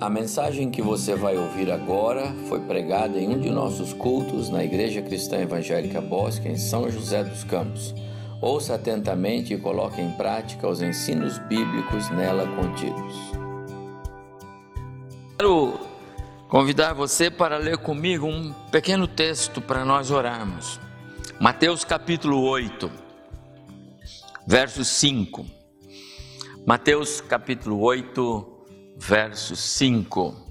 A mensagem que você vai ouvir agora foi pregada em um de nossos cultos na Igreja Cristã Evangélica Bosque, em São José dos Campos. Ouça atentamente e coloque em prática os ensinos bíblicos nela contidos. Quero convidar você para ler comigo um pequeno texto para nós orarmos. Mateus capítulo 8, verso 5. Mateus capítulo 8, verso 5.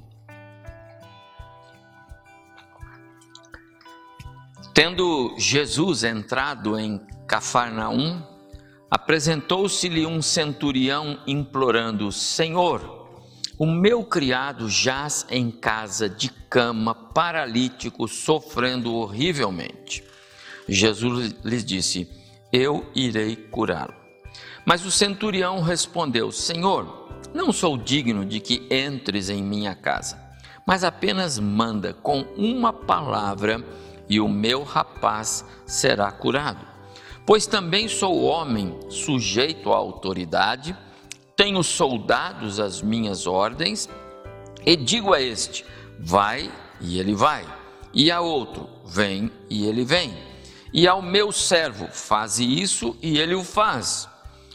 Tendo Jesus entrado em Cafarnaum, apresentou-se-lhe um centurião implorando: Senhor, o meu criado jaz em casa de cama, paralítico, sofrendo horrivelmente. Jesus lhes disse: Eu irei curá-lo. Mas o centurião respondeu: Senhor, não sou digno de que entres em minha casa, mas apenas manda com uma palavra e o meu rapaz será curado. Pois também sou homem sujeito à autoridade, tenho soldados às minhas ordens, e digo a este: vai, e ele vai, e a outro: vem, e ele vem, e ao meu servo: faze isso, e ele o faz.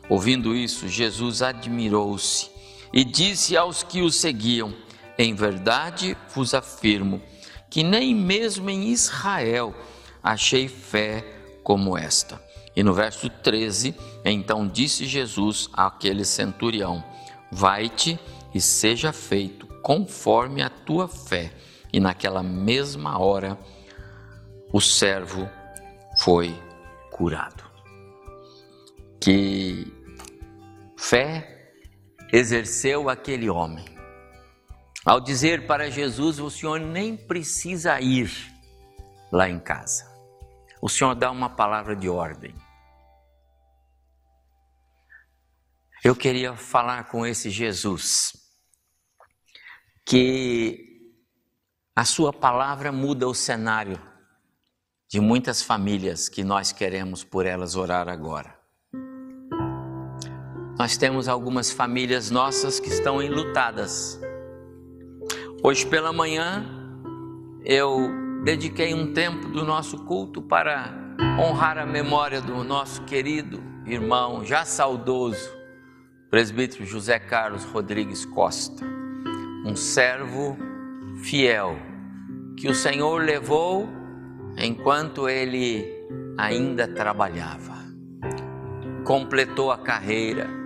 Ouvindo isso, Jesus admirou-se e disse aos que o seguiam: Em verdade vos afirmo que nem mesmo em Israel achei fé como esta. E no verso 13, então disse Jesus àquele centurião: Vai-te e seja feito conforme a tua fé. E naquela mesma hora o servo foi curado. Que fé exerceu aquele homem. Ao dizer para Jesus: O senhor nem precisa ir lá em casa. O senhor dá uma palavra de ordem. Eu queria falar com esse Jesus que a sua palavra muda o cenário de muitas famílias que nós queremos por elas orar agora. Nós temos algumas famílias nossas que estão enlutadas. Hoje pela manhã eu dediquei um tempo do nosso culto para honrar a memória do nosso querido irmão, já saudoso, presbítero José Carlos Rodrigues Costa, um servo fiel que o Senhor levou enquanto ele ainda trabalhava. Completou a carreira,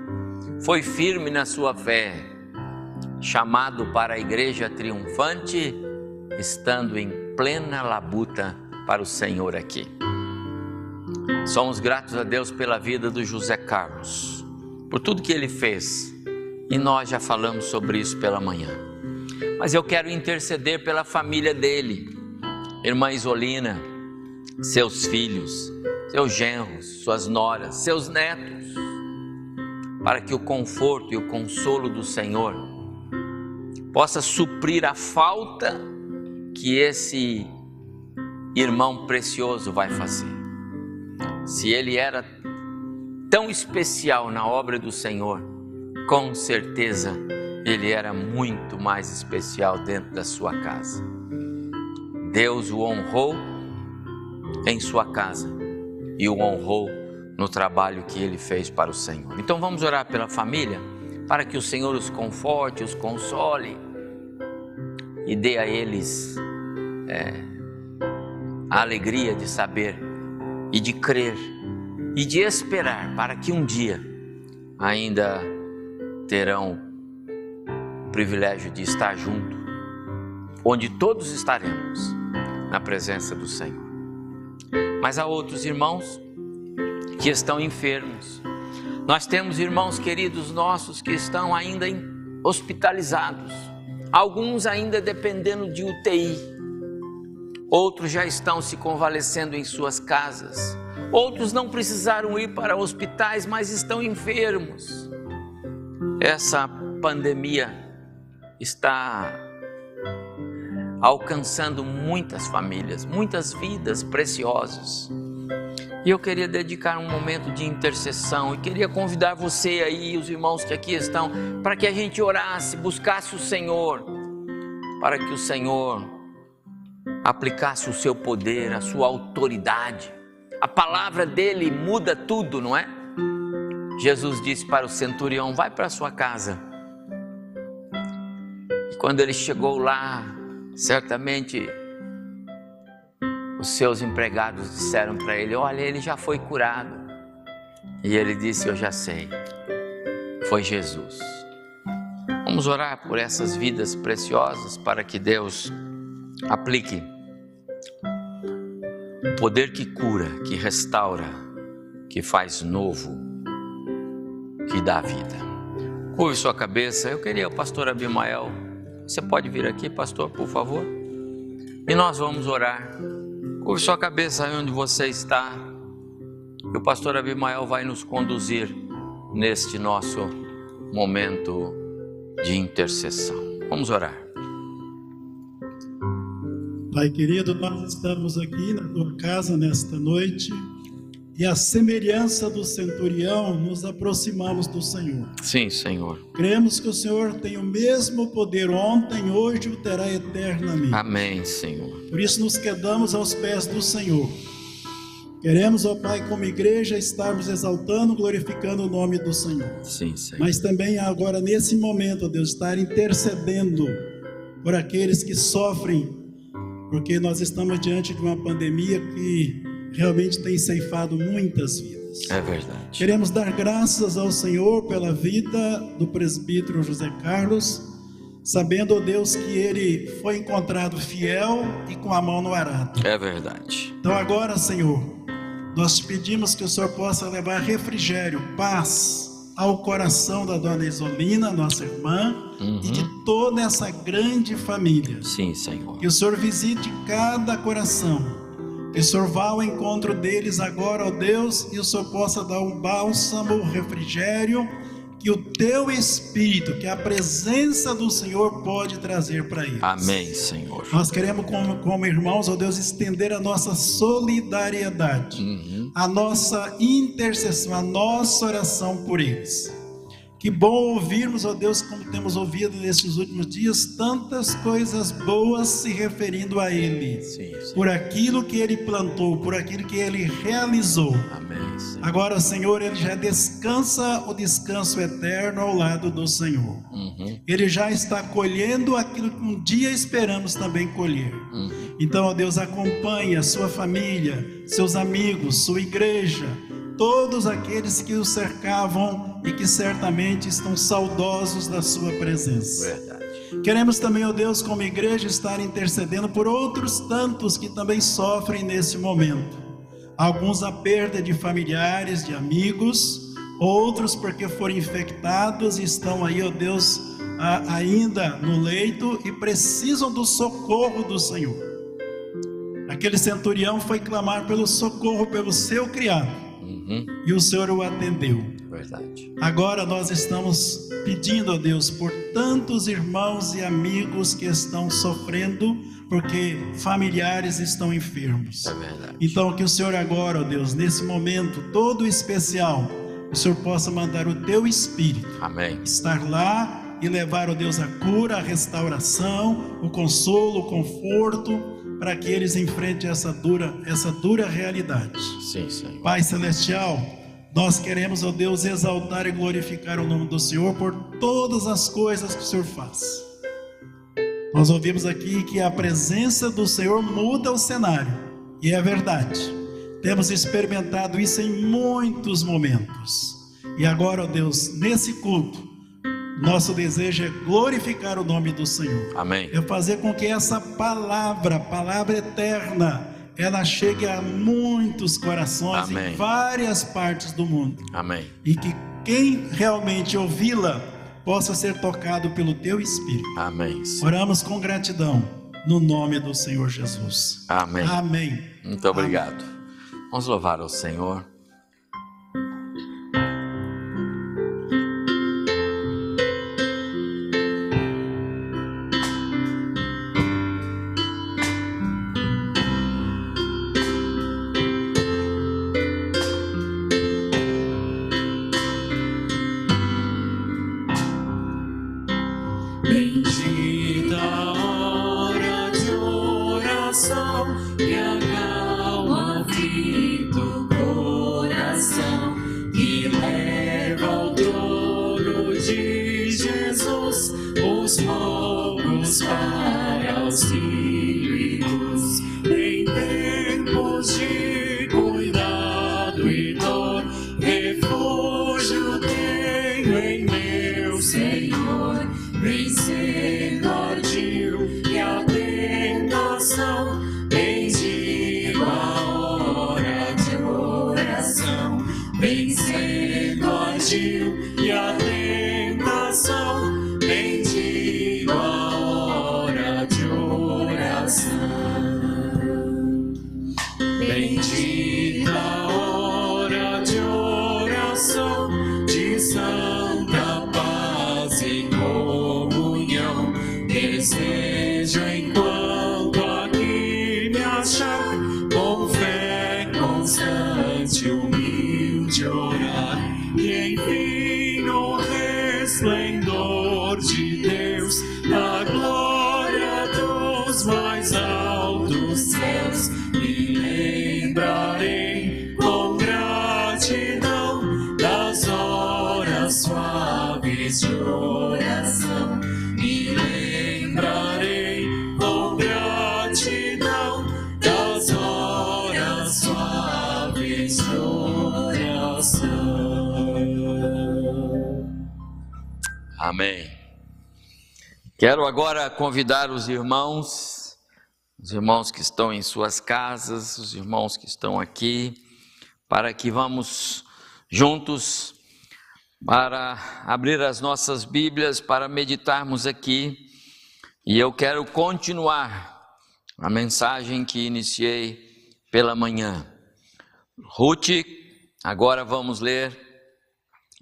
foi firme na sua fé, chamado para a igreja triunfante, estando em plena labuta para o Senhor aqui. Somos gratos a Deus pela vida do José Carlos, por tudo que ele fez, e nós já falamos sobre isso pela manhã. Mas eu quero interceder pela família dele, irmã Isolina, seus filhos, seus genros, suas noras, seus netos para que o conforto e o consolo do Senhor possa suprir a falta que esse irmão precioso vai fazer. Se ele era tão especial na obra do Senhor, com certeza ele era muito mais especial dentro da sua casa. Deus o honrou em sua casa e o honrou no trabalho que ele fez para o Senhor. Então vamos orar pela família para que o Senhor os conforte, os console e dê a eles é, a alegria de saber e de crer e de esperar para que um dia ainda terão o privilégio de estar junto, onde todos estaremos na presença do Senhor. Mas há outros irmãos que estão enfermos. Nós temos irmãos queridos nossos que estão ainda hospitalizados, alguns ainda dependendo de UTI, outros já estão se convalescendo em suas casas, outros não precisaram ir para hospitais, mas estão enfermos. Essa pandemia está alcançando muitas famílias, muitas vidas preciosas. E eu queria dedicar um momento de intercessão e queria convidar você aí, os irmãos que aqui estão, para que a gente orasse, buscasse o Senhor para que o Senhor aplicasse o seu poder, a sua autoridade. A palavra dele muda tudo, não é? Jesus disse para o centurião: Vai para sua casa. E quando ele chegou lá, certamente os seus empregados disseram para ele: Olha, ele já foi curado. E ele disse: Eu já sei. Foi Jesus. Vamos orar por essas vidas preciosas para que Deus aplique o poder que cura, que restaura, que faz novo, que dá vida. Curve sua cabeça. Eu queria o pastor Abimael. Você pode vir aqui, pastor, por favor? E nós vamos orar. Curve sua cabeça aí onde você está. E o pastor Abimael vai nos conduzir neste nosso momento de intercessão. Vamos orar. Pai querido, nós estamos aqui na tua casa nesta noite e a semelhança do centurião nos aproximamos do Senhor. Sim, Senhor. Cremos que o Senhor tem o mesmo poder ontem, hoje o terá eternamente. Amém, Senhor. Por isso nos quedamos aos pés do Senhor. Queremos, ó Pai, como igreja, estarmos exaltando, glorificando o nome do Senhor. Sim, Senhor. Mas também agora, nesse momento, ó Deus, estar intercedendo por aqueles que sofrem, porque nós estamos diante de uma pandemia que realmente tem ceifado muitas vidas. É verdade. Queremos dar graças ao Senhor pela vida do presbítero José Carlos, sabendo, ó Deus, que ele foi encontrado fiel e com a mão no arado. É verdade. Então agora, Senhor, nós te pedimos que o Senhor possa levar refrigério, paz ao coração da dona Isolina, nossa irmã, Uhum. e de toda essa grande família. Sim, Senhor. Que o Senhor visite cada coração. Que o Senhor vá ao encontro deles agora, ó Deus, e o Senhor possa dar um bálsamo, um refrigério, que o teu Espírito, que a presença do Senhor pode trazer para eles. Amém, Senhor. Nós queremos, como, como irmãos, ó Deus, estender a nossa solidariedade, Uhum. a nossa intercessão, a nossa oração por eles. Que bom ouvirmos, ó Deus, como temos ouvido nesses últimos dias, tantas coisas boas se referindo a Ele, Sim, sim. por aquilo que Ele plantou, por aquilo que Ele realizou. Amém, Senhor. Agora, Senhor, ele já descansa o descanso eterno ao lado do Senhor. Uhum. Ele já está colhendo aquilo que um dia esperamos também colher. Uhum. Então, ó Deus, acompanhe a sua família, seus amigos, sua igreja, todos aqueles que o cercavam e que certamente estão saudosos da sua presença. Verdade. Queremos também, ó Deus, como igreja, estar intercedendo por outros tantos que também sofrem nesse momento. Alguns a perda de familiares, de amigos, outros porque foram infectados e estão aí, ó Deus, a- ainda no leito e precisam do socorro do Senhor. Aquele centurião foi clamar pelo socorro pelo seu criado Uhum. e o Senhor o atendeu. Verdade. Agora nós estamos pedindo a Deus por tantos irmãos e amigos que estão sofrendo porque familiares estão enfermos. É verdade. Então que o Senhor agora, ó Deus, nesse momento todo especial, o Senhor possa mandar o teu espírito Amém. estar lá e levar, ó Deus, a cura, a restauração, o consolo, o conforto para que eles enfrentem essa dura, essa dura realidade. Sim, Senhor. Pai Celestial, nós queremos, ó Deus, exaltar e glorificar o nome do Senhor por todas as coisas que o Senhor faz. Nós ouvimos aqui que a presença do Senhor muda o cenário, e é verdade. Temos experimentado isso em muitos momentos. E agora, ó Deus, nesse culto, nosso desejo é glorificar o nome do Senhor Amém. é fazer com que essa palavra, palavra eterna, ela chegue a muitos corações Amém. em várias partes do mundo Amém. e que quem realmente ouvi-la possa ser tocado pelo teu espírito. Amém. Senhor. Oramos com gratidão no nome do Senhor Jesus. Amém. Amém. Muito obrigado. Vamos louvar ao Senhor. So. Amém. Quero agora convidar os irmãos, os irmãos que estão em suas casas, os irmãos que estão aqui, para que vamos juntos para abrir as nossas Bíblias para meditarmos aqui. E eu quero continuar a mensagem que iniciei pela manhã. Ruth, agora vamos ler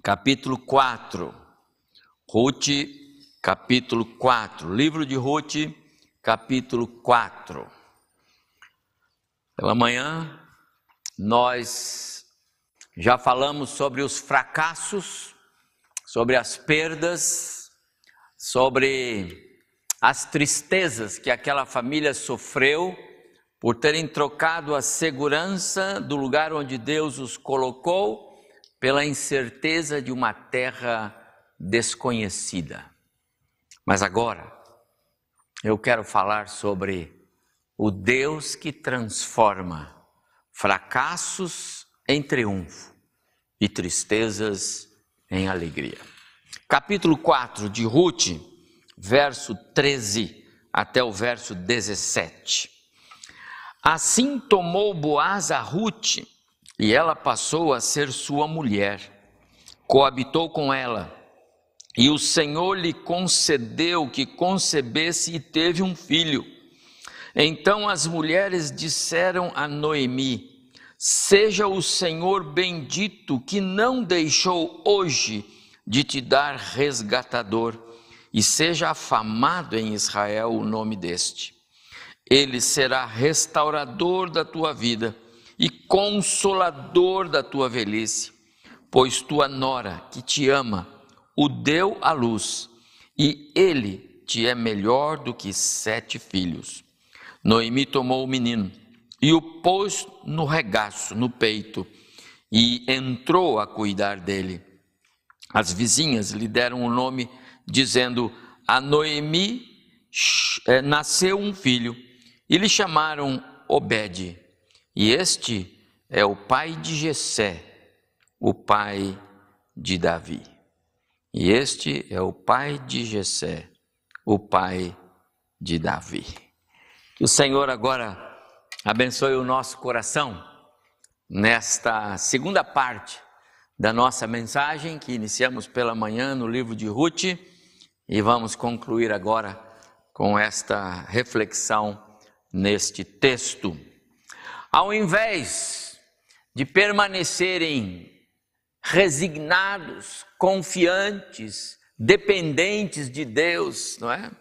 capítulo 4. Ruth, capítulo 4. Livro de Ruth, capítulo 4. Pela manhã, nós já falamos sobre os fracassos, sobre as perdas, sobre as tristezas que aquela família sofreu por terem trocado a segurança do lugar onde Deus os colocou pela incerteza de uma terra desconhecida. Mas agora eu quero falar sobre o Deus que transforma fracassos em triunfo e tristezas em alegria. Capítulo 4 de Ruth, verso 13 até o verso 17. Assim tomou Boaz a Ruth, e ela passou a ser sua mulher. Coabitou com ela e o Senhor lhe concedeu que concebesse e teve um filho. Então as mulheres disseram a Noemi: Seja o Senhor bendito que não deixou hoje de te dar resgatador, e seja afamado em Israel o nome deste. Ele será restaurador da tua vida e consolador da tua velhice, pois tua nora, que te ama, o deu à luz, e ele te é melhor do que sete filhos. Noemi tomou o menino e o pôs no regaço, no peito, e entrou a cuidar dele. As vizinhas lhe deram o um nome, dizendo: A Noemi eh, nasceu um filho, e lhe chamaram Obed. E este é o pai de Jessé, o pai de Davi. E este é o pai de Jessé, o pai de Davi. Que o Senhor agora abençoe o nosso coração nesta segunda parte da nossa mensagem que iniciamos pela manhã no livro de Ruth e vamos concluir agora com esta reflexão neste texto. Ao invés de permanecerem resignados, confiantes, dependentes de Deus, não é?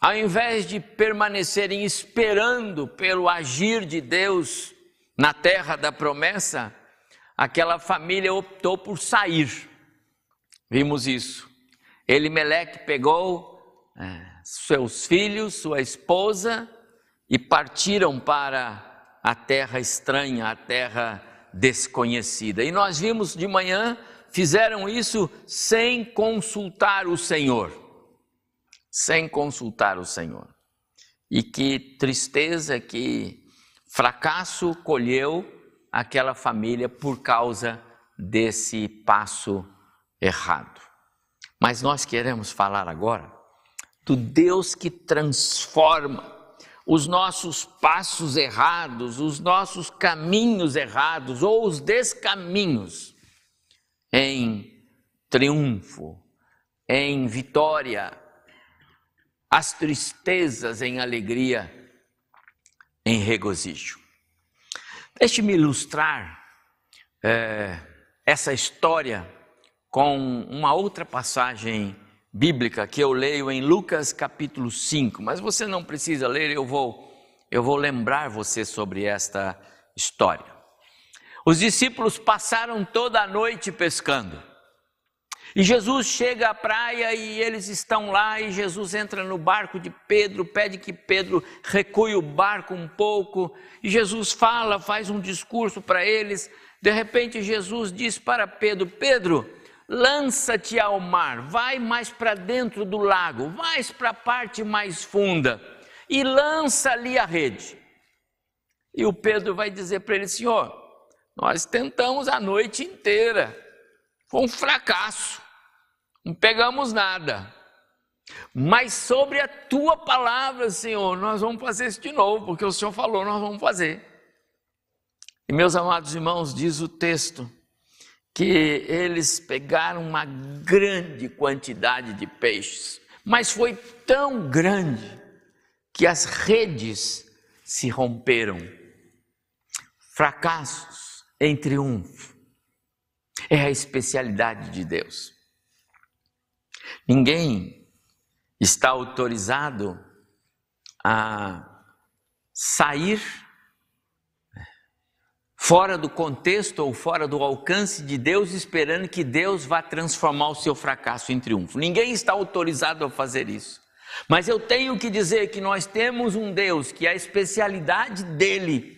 Ao invés de permanecerem esperando pelo agir de Deus na terra da promessa, aquela família optou por sair. Vimos isso. Elimeleque pegou é, seus filhos, sua esposa e partiram para a terra estranha, a terra desconhecida. E nós vimos de manhã, fizeram isso sem consultar o Senhor. Sem consultar o Senhor. E que tristeza, que fracasso colheu aquela família por causa desse passo errado. Mas nós queremos falar agora do Deus que transforma os nossos passos errados, os nossos caminhos errados ou os descaminhos em triunfo, em vitória, as tristezas em alegria, em regozijo. Deixe-me ilustrar é, essa história com uma outra passagem bíblica que eu leio em Lucas capítulo 5, mas você não precisa ler, eu vou eu vou lembrar você sobre esta história. Os discípulos passaram toda a noite pescando. E Jesus chega à praia e eles estão lá, e Jesus entra no barco de Pedro, pede que Pedro recue o barco um pouco, e Jesus fala, faz um discurso para eles. De repente, Jesus diz para Pedro: Pedro, lança-te ao mar, vai mais para dentro do lago, mais para a parte mais funda, e lança ali a rede. E o Pedro vai dizer para ele: Senhor, nós tentamos a noite inteira foi um fracasso, não pegamos nada. Mas sobre a tua palavra, Senhor, nós vamos fazer isso de novo, porque o Senhor falou, nós vamos fazer. E meus amados irmãos, diz o texto, que eles pegaram uma grande quantidade de peixes, mas foi tão grande que as redes se romperam. Fracassos em triunfo. É a especialidade de Deus. Ninguém está autorizado a sair fora do contexto ou fora do alcance de Deus, esperando que Deus vá transformar o seu fracasso em triunfo. Ninguém está autorizado a fazer isso. Mas eu tenho que dizer que nós temos um Deus que a especialidade dele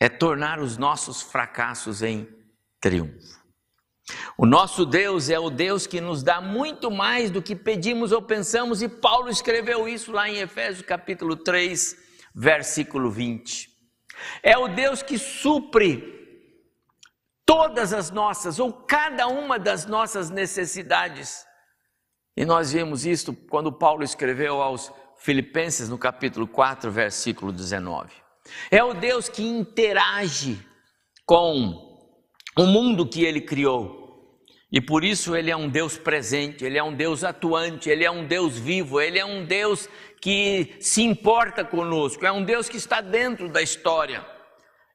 é tornar os nossos fracassos em triunfo. O nosso Deus é o Deus que nos dá muito mais do que pedimos ou pensamos, e Paulo escreveu isso lá em Efésios capítulo 3, versículo 20. É o Deus que supre todas as nossas ou cada uma das nossas necessidades. E nós vimos isso quando Paulo escreveu aos Filipenses no capítulo 4, versículo 19. É o Deus que interage com o mundo que ele criou. E por isso ele é um Deus presente, ele é um Deus atuante, ele é um Deus vivo, ele é um Deus que se importa conosco, é um Deus que está dentro da história.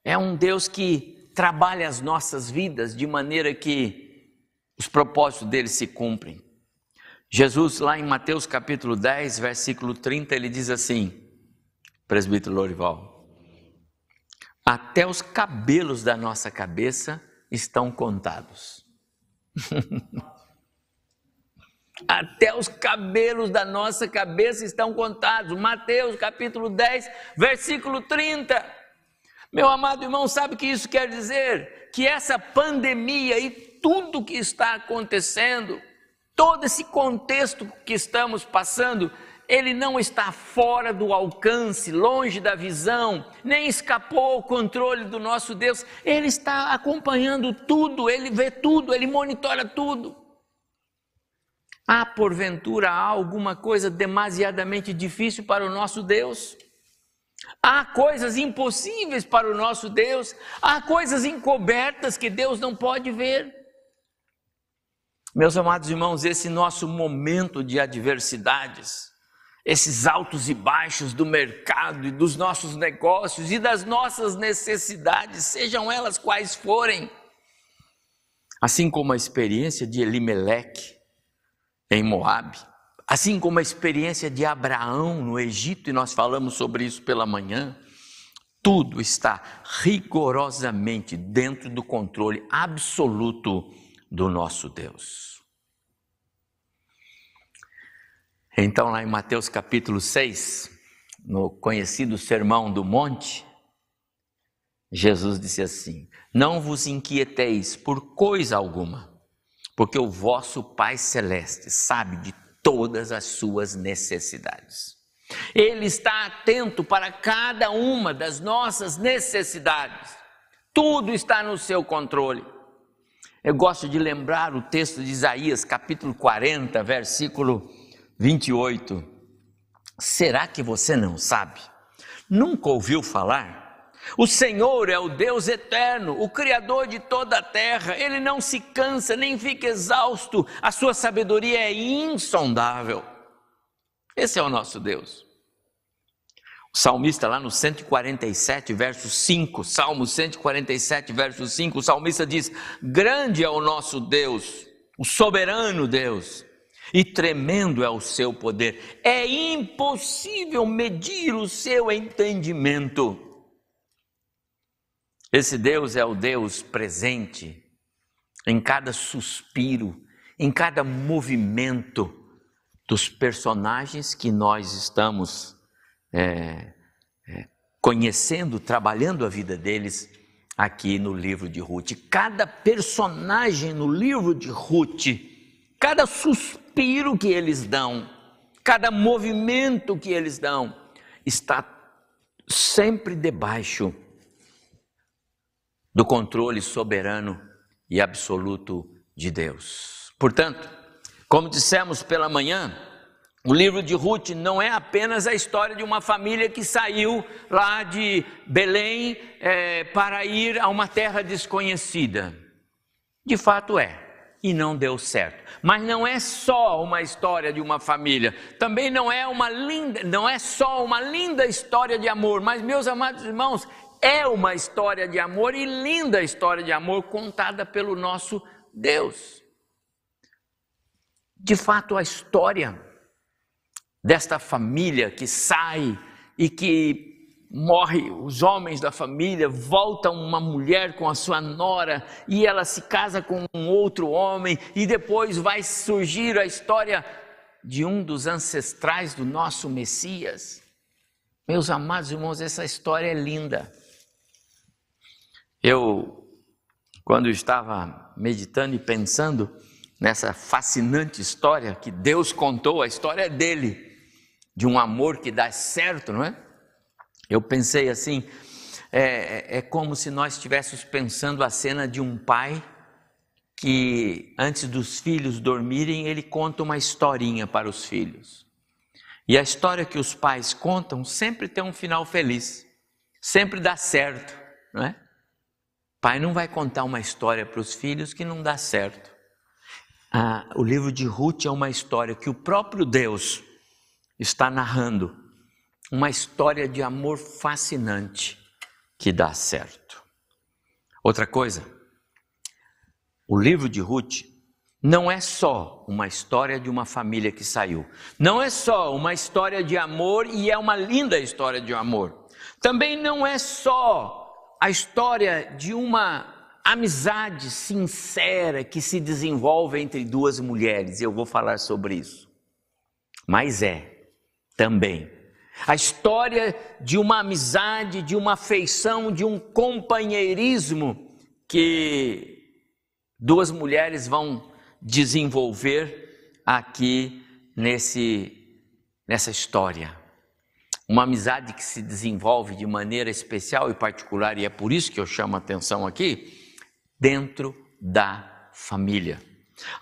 É um Deus que trabalha as nossas vidas de maneira que os propósitos dele se cumprem. Jesus, lá em Mateus capítulo 10, versículo 30, ele diz assim: Presbítero Lorival, até os cabelos da nossa cabeça estão contados. Até os cabelos da nossa cabeça estão contados. Mateus capítulo 10, versículo 30. Meu amado irmão, sabe o que isso quer dizer? Que essa pandemia e tudo que está acontecendo, todo esse contexto que estamos passando, ele não está fora do alcance, longe da visão, nem escapou ao controle do nosso Deus. Ele está acompanhando tudo, ele vê tudo, ele monitora tudo. Há porventura alguma coisa demasiadamente difícil para o nosso Deus? Há coisas impossíveis para o nosso Deus? Há coisas encobertas que Deus não pode ver? Meus amados irmãos, esse nosso momento de adversidades, esses altos e baixos do mercado e dos nossos negócios e das nossas necessidades, sejam elas quais forem. Assim como a experiência de Elimeleque em Moabe, assim como a experiência de Abraão no Egito, e nós falamos sobre isso pela manhã, tudo está rigorosamente dentro do controle absoluto do nosso Deus. Então, lá em Mateus capítulo 6, no conhecido Sermão do Monte, Jesus disse assim: Não vos inquieteis por coisa alguma, porque o vosso Pai Celeste sabe de todas as suas necessidades. Ele está atento para cada uma das nossas necessidades. Tudo está no seu controle. Eu gosto de lembrar o texto de Isaías, capítulo 40, versículo 28. Será que você não sabe? Nunca ouviu falar? O Senhor é o Deus eterno, o Criador de toda a terra. Ele não se cansa nem fica exausto. A sua sabedoria é insondável. Esse é o nosso Deus. O salmista, lá no 147, verso 5, Salmo 147, verso 5, o salmista diz: Grande é o nosso Deus, o soberano Deus e tremendo é o seu poder. É impossível medir o seu entendimento. Esse Deus é o Deus presente em cada suspiro, em cada movimento dos personagens que nós estamos é, é, conhecendo, trabalhando a vida deles aqui no livro de Ruth. Cada personagem no livro de Ruth, cada suspiro, que eles dão, cada movimento que eles dão, está sempre debaixo do controle soberano e absoluto de Deus. Portanto, como dissemos pela manhã, o livro de Ruth não é apenas a história de uma família que saiu lá de Belém é, para ir a uma terra desconhecida. De fato é e não deu certo. Mas não é só uma história de uma família, também não é uma linda, não é só uma linda história de amor, mas meus amados irmãos, é uma história de amor e linda história de amor contada pelo nosso Deus. De fato, a história desta família que sai e que morre os homens da família, volta uma mulher com a sua nora e ela se casa com um outro homem e depois vai surgir a história de um dos ancestrais do nosso Messias. Meus amados irmãos, essa história é linda. Eu, quando estava meditando e pensando nessa fascinante história que Deus contou, a história dele, de um amor que dá certo, não é? Eu pensei assim, é, é como se nós estivéssemos pensando a cena de um pai que antes dos filhos dormirem, ele conta uma historinha para os filhos. E a história que os pais contam sempre tem um final feliz, sempre dá certo, não é? Pai não vai contar uma história para os filhos que não dá certo. Ah, o livro de Ruth é uma história que o próprio Deus está narrando uma história de amor fascinante que dá certo. Outra coisa, o livro de Ruth não é só uma história de uma família que saiu, não é só uma história de amor e é uma linda história de amor. Também não é só a história de uma amizade sincera que se desenvolve entre duas mulheres, eu vou falar sobre isso. Mas é também a história de uma amizade, de uma afeição, de um companheirismo que duas mulheres vão desenvolver aqui nesse nessa história. Uma amizade que se desenvolve de maneira especial e particular, e é por isso que eu chamo a atenção aqui, dentro da família.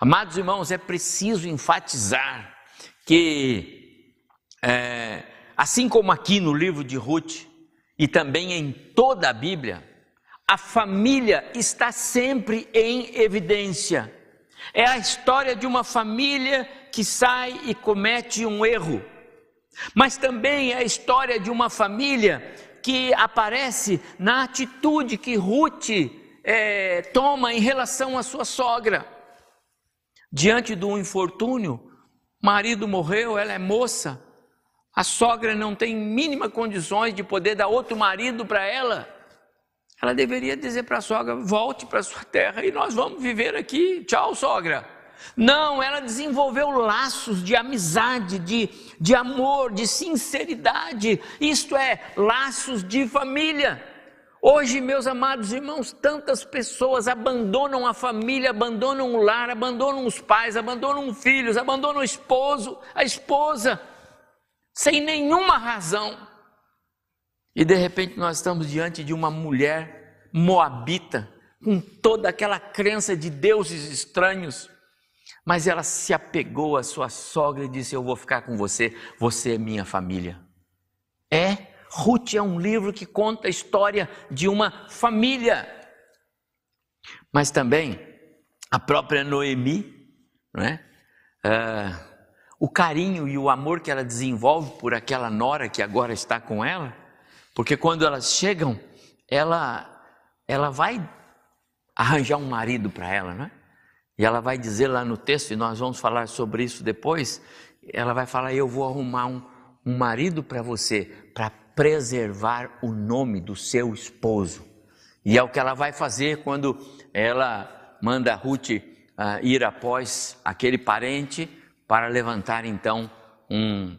Amados irmãos, é preciso enfatizar que é, Assim como aqui no livro de Ruth e também em toda a Bíblia, a família está sempre em evidência. É a história de uma família que sai e comete um erro, mas também é a história de uma família que aparece na atitude que Ruth é, toma em relação à sua sogra. Diante do infortúnio, marido morreu, ela é moça, a sogra não tem mínima condições de poder dar outro marido para ela. Ela deveria dizer para a sogra: volte para sua terra e nós vamos viver aqui. Tchau, sogra. Não, ela desenvolveu laços de amizade, de, de amor, de sinceridade, isto é, laços de família. Hoje, meus amados irmãos, tantas pessoas abandonam a família, abandonam o lar, abandonam os pais, abandonam os filhos, abandonam o esposo, a esposa sem nenhuma razão. E de repente nós estamos diante de uma mulher moabita, com toda aquela crença de deuses estranhos, Mas ela se apegou à sua sogra e disse: Eu vou ficar com você, você é minha família. É, Ruth é um livro que conta a história de uma família. Mas também a própria Noemi, não é? Uh, o carinho e o amor que ela desenvolve por aquela nora que agora está com ela, porque quando elas chegam, ela ela vai arranjar um marido para ela, né? E ela vai dizer lá no texto, e nós vamos falar sobre isso depois, ela vai falar: Eu vou arrumar um, um marido para você, para preservar o nome do seu esposo. E é o que ela vai fazer quando ela manda Ruth uh, ir após aquele parente para levantar então um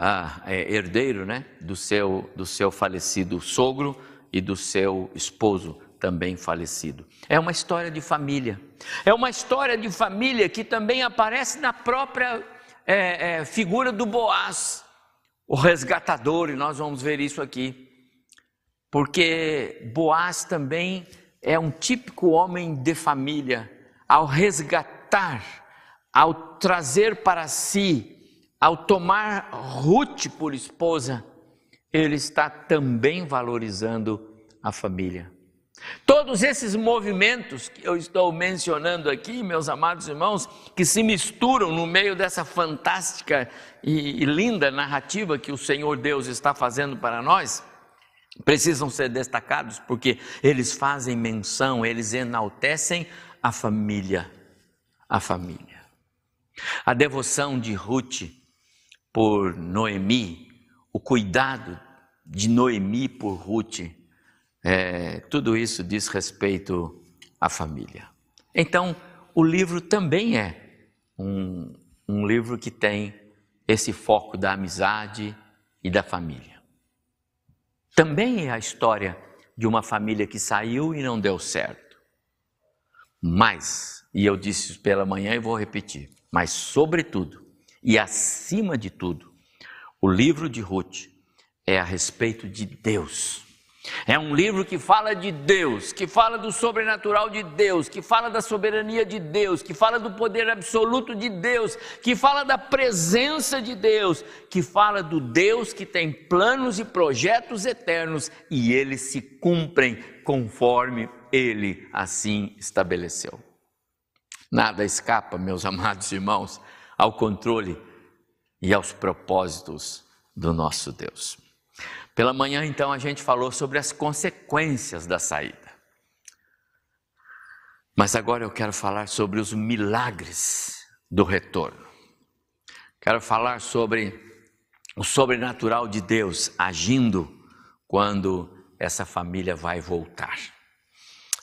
uh, herdeiro né, do, seu, do seu falecido sogro e do seu esposo também falecido. É uma história de família. É uma história de família que também aparece na própria é, é, figura do Boaz, o resgatador, e nós vamos ver isso aqui. Porque Boaz também é um típico homem de família. Ao resgatar, ao trazer para si, ao tomar Ruth por esposa, ele está também valorizando a família. Todos esses movimentos que eu estou mencionando aqui, meus amados irmãos, que se misturam no meio dessa fantástica e, linda narrativa que o Senhor Deus está fazendo para nós, precisam ser destacados porque eles fazem menção, eles enaltecem a família, a família. A devoção de Ruth por Noemi, o cuidado de Noemi por Ruth, é, tudo isso diz respeito à família. Então, o livro também é um, um livro que tem esse foco da amizade e da família. Também é a história de uma família que saiu e não deu certo. Mas, e eu disse pela manhã e vou repetir, mas sobretudo e acima de tudo, o livro de Ruth é a respeito de Deus é um livro que fala de Deus, que fala do sobrenatural de Deus, que fala da soberania de Deus, que fala do poder absoluto de Deus, que fala da presença de Deus, que fala do Deus que tem planos e projetos eternos e eles se cumprem conforme ele assim estabeleceu. Nada escapa, meus amados irmãos, ao controle e aos propósitos do nosso Deus. Pela manhã, então, a gente falou sobre as consequências da saída. Mas agora eu quero falar sobre os milagres do retorno. Quero falar sobre o sobrenatural de Deus agindo quando essa família vai voltar.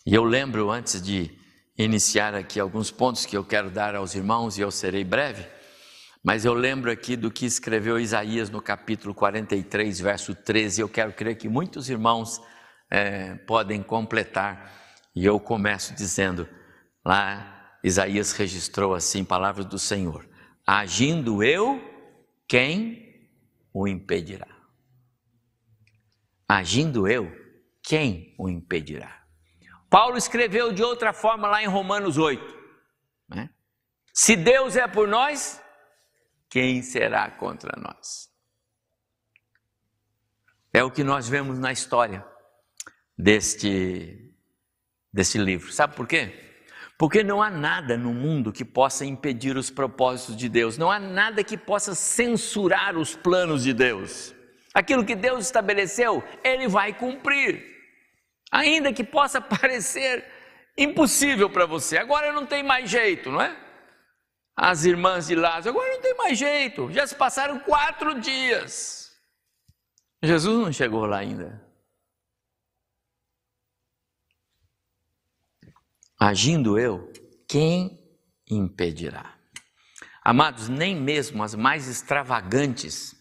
E eu lembro, antes de iniciar aqui alguns pontos que eu quero dar aos irmãos, e eu serei breve mas eu lembro aqui do que escreveu Isaías no capítulo 43, verso 13. Eu quero crer que muitos irmãos é, podem completar. E eu começo dizendo: lá Isaías registrou assim, palavras do Senhor: Agindo eu, quem o impedirá? Agindo eu, quem o impedirá? Paulo escreveu de outra forma lá em Romanos 8. Né? Se Deus é por nós, quem será contra nós? É o que nós vemos na história deste, deste livro. Sabe por quê? Porque não há nada no mundo que possa impedir os propósitos de Deus, não há nada que possa censurar os planos de Deus. Aquilo que Deus estabeleceu, Ele vai cumprir, ainda que possa parecer impossível para você. Agora não tem mais jeito, não é? As irmãs de Lázaro. Agora não tem mais jeito, já se passaram quatro dias. Jesus não chegou lá ainda. Agindo eu, quem impedirá? Amados, nem mesmo as mais extravagantes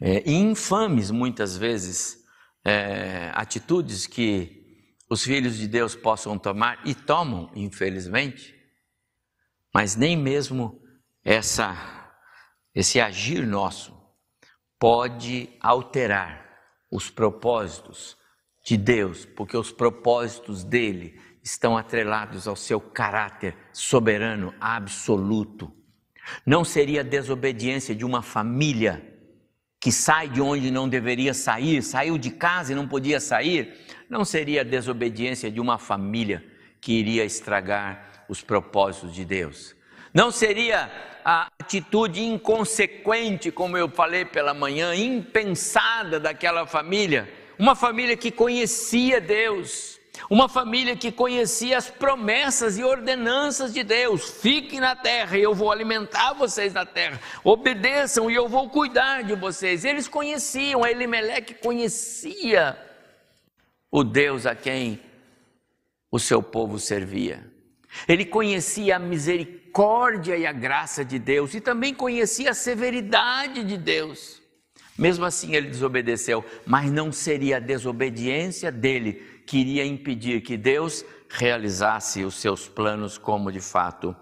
é, e infames, muitas vezes, é, atitudes que os filhos de Deus possam tomar e tomam, infelizmente, mas nem mesmo essa esse agir nosso pode alterar os propósitos de Deus, porque os propósitos dele estão atrelados ao seu caráter soberano, absoluto. Não seria desobediência de uma família que sai de onde não deveria sair, saiu de casa e não podia sair, não seria desobediência de uma família que iria estragar os propósitos de Deus. Não seria a atitude inconsequente, como eu falei pela manhã, impensada daquela família, uma família que conhecia Deus, uma família que conhecia as promessas e ordenanças de Deus. Fiquem na terra e eu vou alimentar vocês na terra. Obedeçam e eu vou cuidar de vocês. Eles conheciam, Elimeleque conhecia o Deus a quem o seu povo servia. Ele conhecia a misericórdia e a graça de Deus e também conhecia a severidade de Deus. Mesmo assim, ele desobedeceu, mas não seria a desobediência dele que iria impedir que Deus realizasse os seus planos como de fato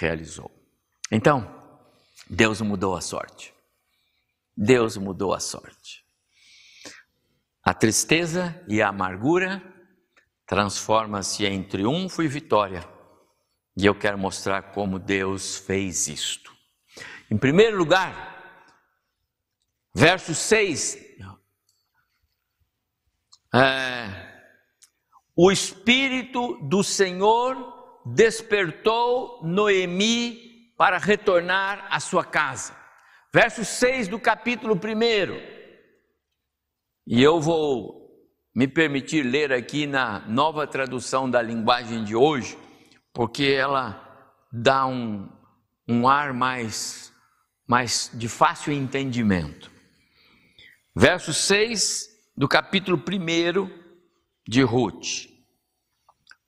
realizou. Então, Deus mudou a sorte. Deus mudou a sorte. A tristeza e a amargura transforma-se em triunfo e vitória. E eu quero mostrar como Deus fez isto. Em primeiro lugar, verso 6. É, o Espírito do Senhor despertou Noemi para retornar à sua casa. Verso 6 do capítulo 1. E eu vou me permitir ler aqui na nova tradução da linguagem de hoje, porque ela dá um, um ar mais, mais de fácil entendimento. Verso 6 do capítulo 1 de Ruth.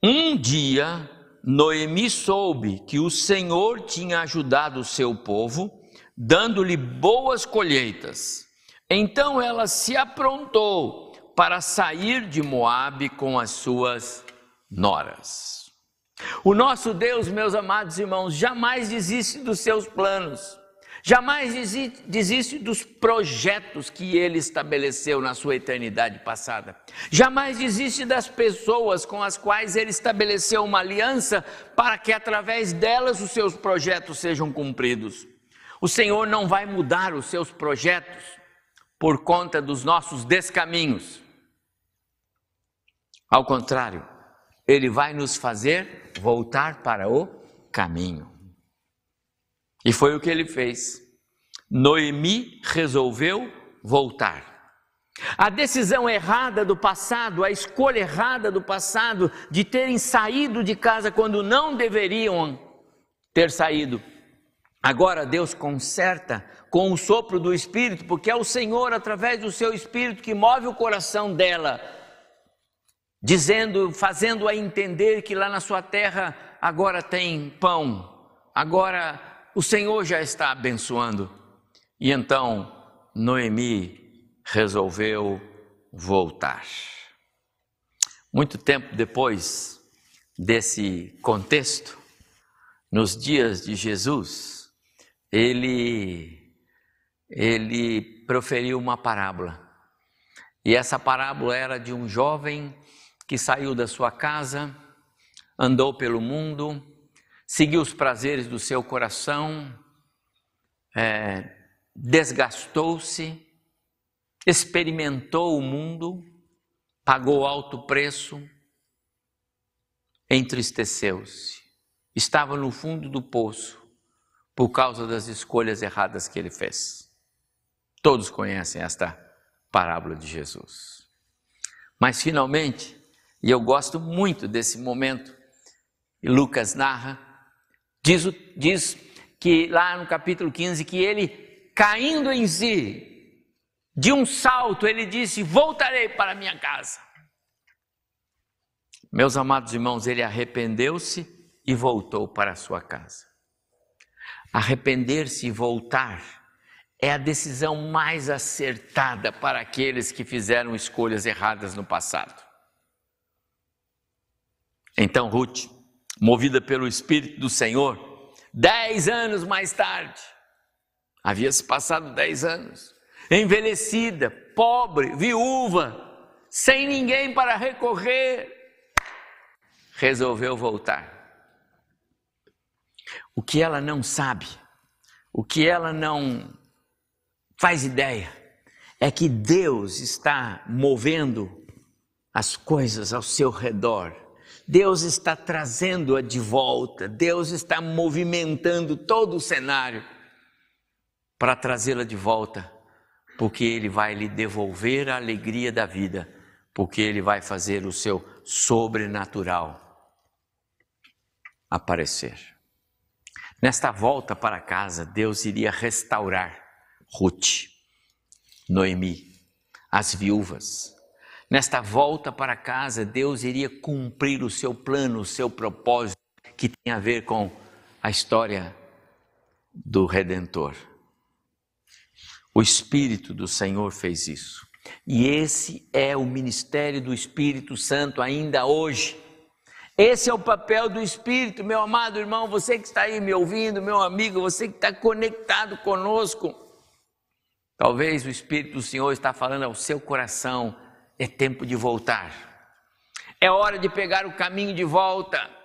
Um dia, Noemi soube que o Senhor tinha ajudado o seu povo, dando-lhe boas colheitas. Então ela se aprontou para sair de Moabe com as suas noras. O nosso Deus, meus amados irmãos, jamais desiste dos seus planos. Jamais desiste dos projetos que ele estabeleceu na sua eternidade passada. Jamais desiste das pessoas com as quais ele estabeleceu uma aliança para que através delas os seus projetos sejam cumpridos. O Senhor não vai mudar os seus projetos por conta dos nossos descaminhos. Ao contrário, ele vai nos fazer voltar para o caminho. E foi o que ele fez. Noemi resolveu voltar. A decisão errada do passado, a escolha errada do passado de terem saído de casa quando não deveriam ter saído. Agora Deus conserta com o sopro do Espírito, porque é o Senhor, através do seu Espírito, que move o coração dela, dizendo, fazendo-a entender que lá na sua terra agora tem pão, agora o Senhor já está abençoando. E então Noemi resolveu voltar. Muito tempo depois desse contexto, nos dias de Jesus, ele ele proferiu uma parábola. E essa parábola era de um jovem que saiu da sua casa, andou pelo mundo, seguiu os prazeres do seu coração, é, desgastou-se, experimentou o mundo, pagou alto preço, entristeceu-se, estava no fundo do poço por causa das escolhas erradas que ele fez. Todos conhecem esta parábola de Jesus. Mas finalmente, e eu gosto muito desse momento, e Lucas narra, Diz, diz que lá no capítulo 15 que ele, caindo em si, de um salto, ele disse: Voltarei para minha casa. Meus amados irmãos, ele arrependeu-se e voltou para a sua casa. Arrepender-se e voltar é a decisão mais acertada para aqueles que fizeram escolhas erradas no passado. Então, Ruth movida pelo Espírito do Senhor, dez anos mais tarde, havia se passado dez anos, envelhecida, pobre, viúva, sem ninguém para recorrer, resolveu voltar. O que ela não sabe, o que ela não faz ideia, é que Deus está movendo as coisas ao seu redor. Deus está trazendo-a de volta, Deus está movimentando todo o cenário para trazê-la de volta, porque Ele vai lhe devolver a alegria da vida, porque Ele vai fazer o seu sobrenatural aparecer. Nesta volta para casa, Deus iria restaurar Ruth, Noemi, as viúvas. Nesta volta para casa, Deus iria cumprir o seu plano, o seu propósito, que tem a ver com a história do Redentor. O Espírito do Senhor fez isso. E esse é o ministério do Espírito Santo ainda hoje. Esse é o papel do Espírito, meu amado irmão, você que está aí me ouvindo, meu amigo, você que está conectado conosco. Talvez o Espírito do Senhor está falando ao seu coração: é tempo de voltar, é hora de pegar o caminho de volta.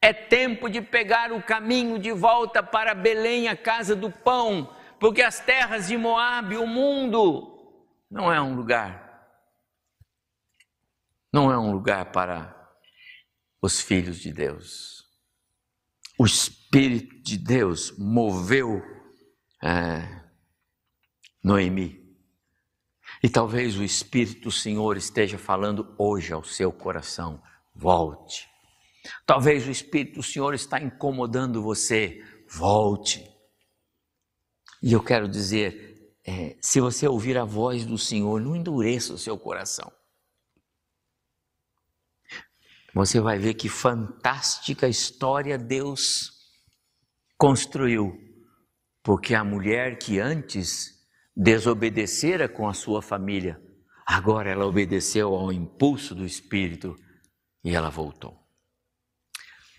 É tempo de pegar o caminho de volta para Belém, a casa do pão, porque as terras de Moabe, o mundo, não é um lugar, não é um lugar para os filhos de Deus. O Espírito de Deus moveu é, Noemi. E talvez o Espírito do Senhor esteja falando hoje ao seu coração: volte. Talvez o Espírito do Senhor está incomodando você, volte. E eu quero dizer, é, se você ouvir a voz do Senhor, não endureça o seu coração. Você vai ver que fantástica história Deus construiu, porque a mulher que antes desobedecera com a sua família, agora ela obedeceu ao impulso do Espírito e ela voltou.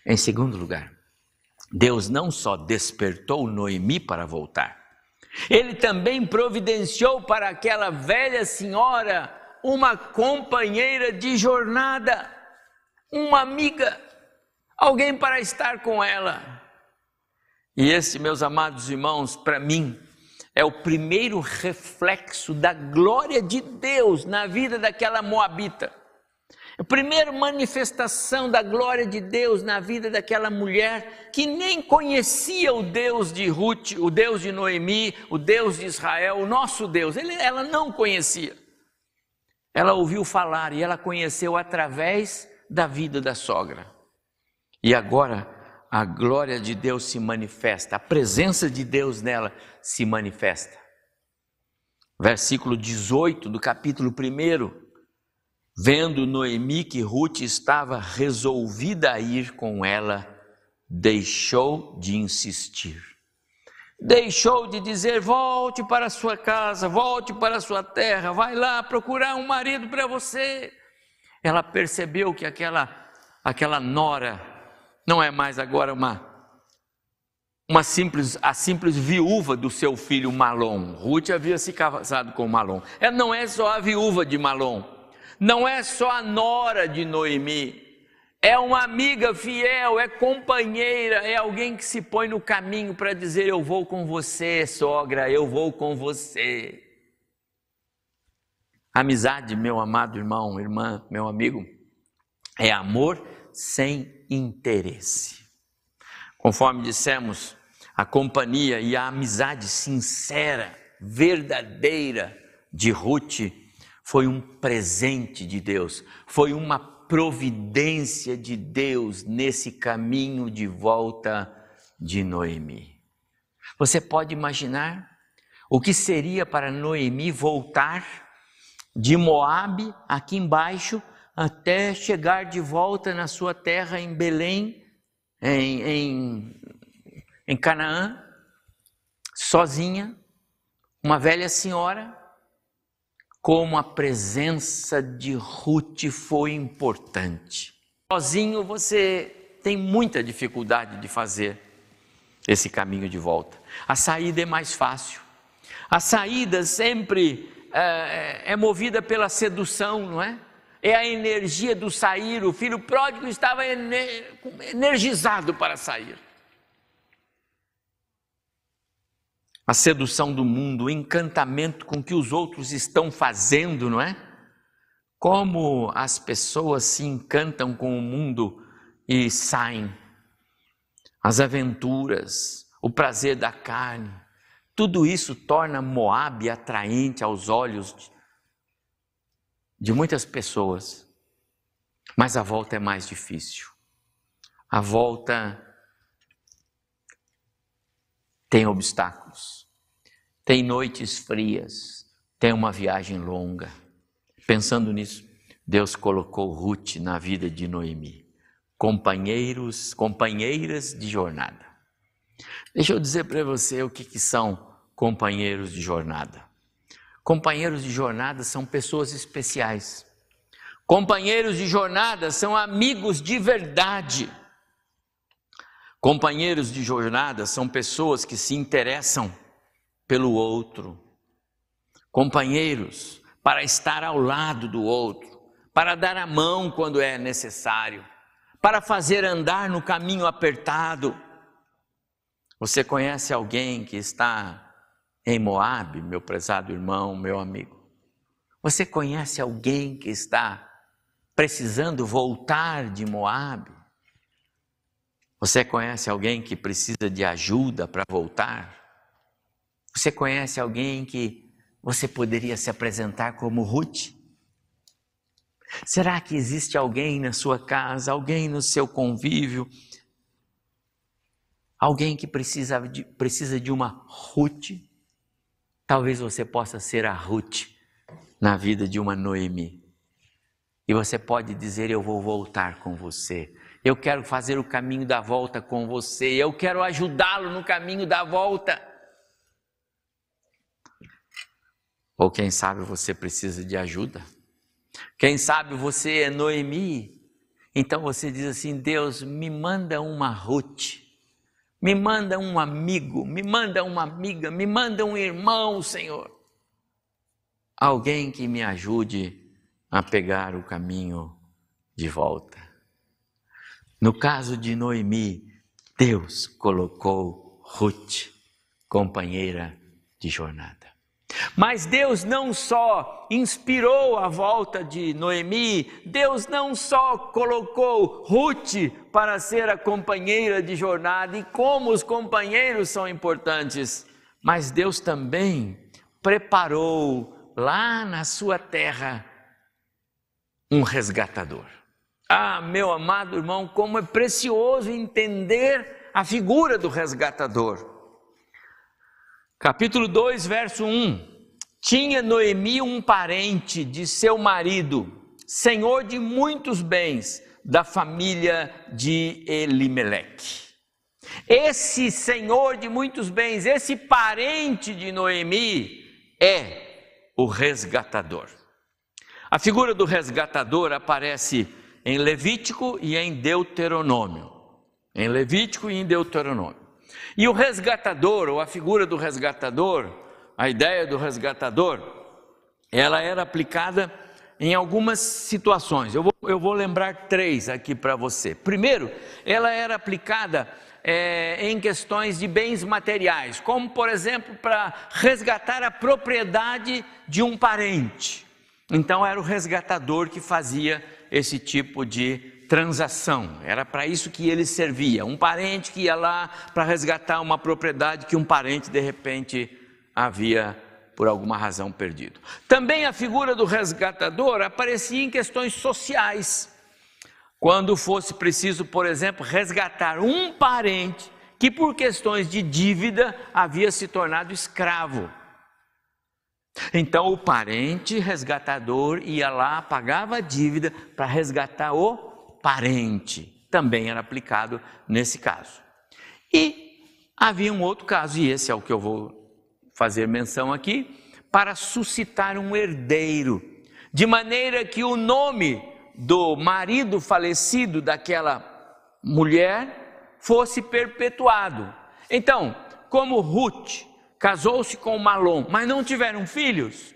Em segundo lugar, Deus não só despertou Noemi para voltar, ele também providenciou para aquela velha senhora uma companheira de jornada, uma amiga, alguém para estar com ela. E esse, meus amados irmãos, para mim, é o primeiro reflexo da glória de Deus na vida daquela moabita. A primeira manifestação da glória de Deus na vida daquela mulher que nem conhecia o Deus de Ruth, o Deus de Noemi, o Deus de Israel, o nosso Deus. Ele, ela não conhecia. Ela ouviu falar e ela conheceu através da vida da sogra. E agora a glória de Deus se manifesta, a presença de Deus nela se manifesta. Versículo 18 do capítulo 1 Vendo Noemi que Ruth estava resolvida a ir com ela, deixou de insistir. Deixou de dizer: volte para sua casa, volte para sua terra, vai lá procurar um marido para você. Ela percebeu que aquela, aquela nora não é mais agora uma uma simples, a simples viúva do seu filho Malom. Ruth havia se casado com Malom. Ela não é só a viúva de Malom não é só a nora de Noemi, é uma amiga fiel, é companheira, é alguém que se põe no caminho para dizer: Eu vou com você, sogra, eu vou com você. Amizade, meu amado irmão, irmã, meu amigo, é amor sem interesse. Conforme dissemos, a companhia e a amizade sincera, verdadeira de Ruth foi um presente de Deus, foi uma providência de Deus nesse caminho de volta de Noemi. Você pode imaginar o que seria para Noemi voltar de Moabe, aqui embaixo, até chegar de volta na sua terra em Belém, em, em, em Canaã, sozinha, uma velha senhora, como a presença de Ruth foi importante. Sozinho você tem muita dificuldade de fazer esse caminho de volta. A saída é mais fácil. A saída sempre é, é movida pela sedução, não é? É a energia do sair. O filho pródigo estava energizado para sair. A sedução do mundo, o encantamento com que os outros estão fazendo, não é? Como as pessoas se encantam com o mundo e saem. As aventuras, o prazer da carne, tudo isso torna Moab atraente aos olhos de, muitas pessoas. Mas a volta é mais difícil. A volta tem obstáculos, tem noites frias, tem uma viagem longa. Pensando nisso, Deus colocou Ruth na vida de Noemi, companheiros, companheiras de jornada. Deixa eu dizer para você o que, que são companheiros de jornada. Companheiros de jornada são pessoas especiais. Companheiros de jornada são amigos de verdade. Companheiros de jornada são pessoas que se interessam pelo outro. Companheiros para estar ao lado do outro, para dar a mão quando é necessário, para fazer andar no caminho apertado. Você conhece alguém que está em Moabe, meu prezado irmão, meu amigo? Você conhece alguém que está precisando voltar de Moabe? Você conhece alguém que precisa de ajuda para voltar? Você conhece alguém que você poderia se apresentar como Ruth? Será que existe alguém na sua casa, alguém no seu convívio, alguém que precisa de, precisa de uma Ruth? Talvez você possa ser a Ruth na vida de uma Noemi. E você pode dizer: Eu vou voltar com você. Eu quero fazer o caminho da volta com você. Eu quero ajudá-lo no caminho da volta. Ou quem sabe você precisa de ajuda. Quem sabe você é Noemi. Então você diz assim: Deus, me manda uma Ruth, me manda um amigo, me manda uma amiga, me manda um irmão, Senhor. Alguém que me ajude a pegar o caminho de volta. No caso de Noemi, Deus colocou Ruth, companheira de jornada. Mas Deus não só inspirou a volta de Noemi, Deus não só colocou Ruth para ser a companheira de jornada, e como os companheiros são importantes, mas Deus também preparou lá na sua terra um resgatador. Ah, meu amado irmão, como é precioso entender a figura do resgatador. Capítulo 2, verso 1. Tinha Noemi um parente de seu marido, senhor de muitos bens, da família de Elimeleque. Esse senhor de muitos bens, esse parente de Noemi, é o resgatador. A figura do resgatador aparece em Levítico e em Deuteronômio. Em Levítico e em Deuteronômio. E o resgatador, ou a figura do resgatador, a ideia do resgatador, ela era aplicada em algumas situações. Eu vou, eu vou lembrar três aqui para você. Primeiro, ela era aplicada é, em questões de bens materiais, como por exemplo para resgatar a propriedade de um parente. Então era o resgatador que fazia esse tipo de transação, era para isso que ele servia. Um parente que ia lá para resgatar uma propriedade que um parente de repente havia por alguma razão perdido. Também a figura do resgatador aparecia em questões sociais. Quando fosse preciso, por exemplo, resgatar um parente que por questões de dívida havia se tornado escravo. Então o parente resgatador ia lá, pagava a dívida para resgatar o parente. Também era aplicado nesse caso. E havia um outro caso, e esse é o que eu vou fazer menção aqui, para suscitar um herdeiro, de maneira que o nome do marido falecido daquela mulher fosse perpetuado. Então, como Ruth casou-se com Malom, mas não tiveram filhos,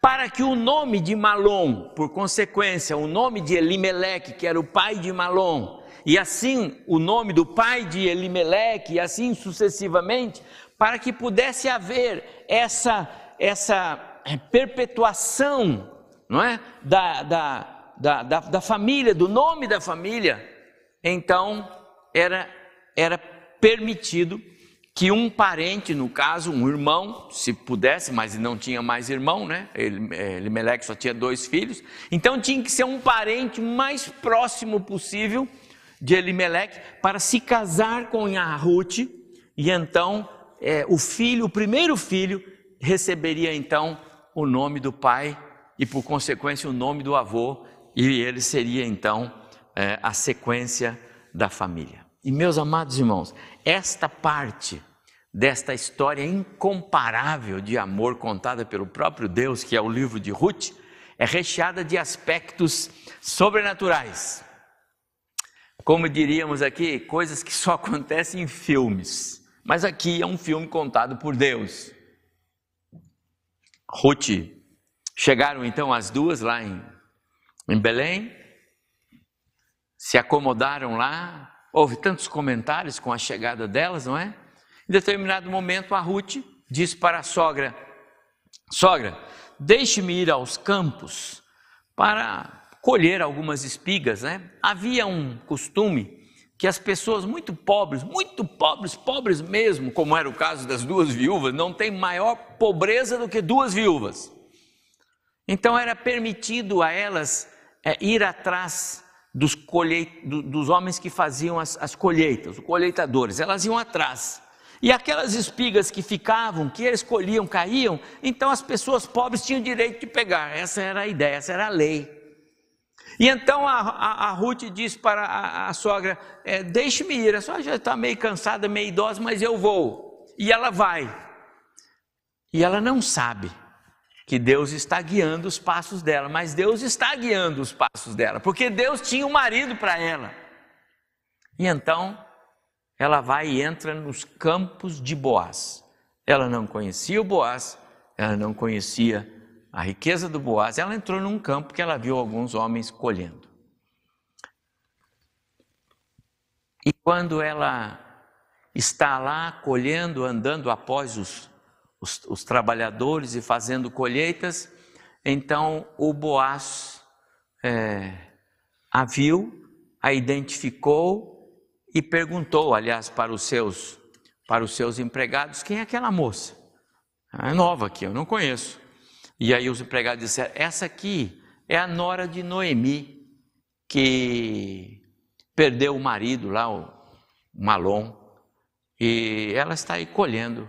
para que o nome de Malom, por consequência, o nome de Elimeleque, que era o pai de Malom, e assim o nome do pai de Elimeleque, e assim sucessivamente, para que pudesse haver essa, essa eh, perpetuação não é? da, da, da, da, da família, do nome da família, então era, era permitido que um parente, no caso, um irmão, se pudesse, mas não tinha mais irmão, né? Elimeleque só tinha dois filhos, então tinha que ser um parente mais próximo possível de Elimeleque para se casar com a Ruth, e então é, o filho, o primeiro filho, receberia então o nome do pai e por consequência o nome do avô, e ele seria então é, a sequência da família. E meus amados irmãos, esta parte desta história incomparável de amor contada pelo próprio Deus, que é o livro de Ruth, é recheada de aspectos sobrenaturais. Como diríamos aqui, coisas que só acontecem em filmes. Mas aqui é um filme contado por Deus. Ruth, chegaram então as duas lá em, em Belém, se acomodaram lá, Houve tantos comentários com a chegada delas, não é? Em determinado momento, a Ruth disse para a sogra: Sogra, deixe-me ir aos campos para colher algumas espigas, né? Havia um costume que as pessoas muito pobres, muito pobres, pobres mesmo, como era o caso das duas viúvas, não tem maior pobreza do que duas viúvas. Então era permitido a elas é, ir atrás dos, dos homens que faziam as, as colheitas, os colheitadores, elas iam atrás. E aquelas espigas que ficavam, que eles colhiam, caíam, então as pessoas pobres tinham direito de pegar. Essa era a ideia, essa era a lei. E então a, a, a Ruth diz para a, a sogra: é, Deixe-me ir, a sogra já está meio cansada, meio idosa, mas eu vou. E ela vai. E ela não sabe que Deus está guiando os passos dela, mas Deus está guiando os passos dela, porque Deus tinha um marido para ela. E então ela vai e entra nos campos de Boaz. Ela não conhecia o Boaz, ela não conhecia a riqueza do Boaz, ela entrou num campo que ela viu alguns homens colhendo. E quando ela está lá colhendo, andando após os os, os trabalhadores e fazendo colheitas. Então o Boaz é, a viu, a identificou e perguntou, aliás, para os seus para os seus empregados, quem é aquela moça? É nova aqui, eu não conheço. E aí os empregados disseram: essa aqui é a nora de Noemi, que perdeu o marido lá, o Malom, e ela está aí colhendo.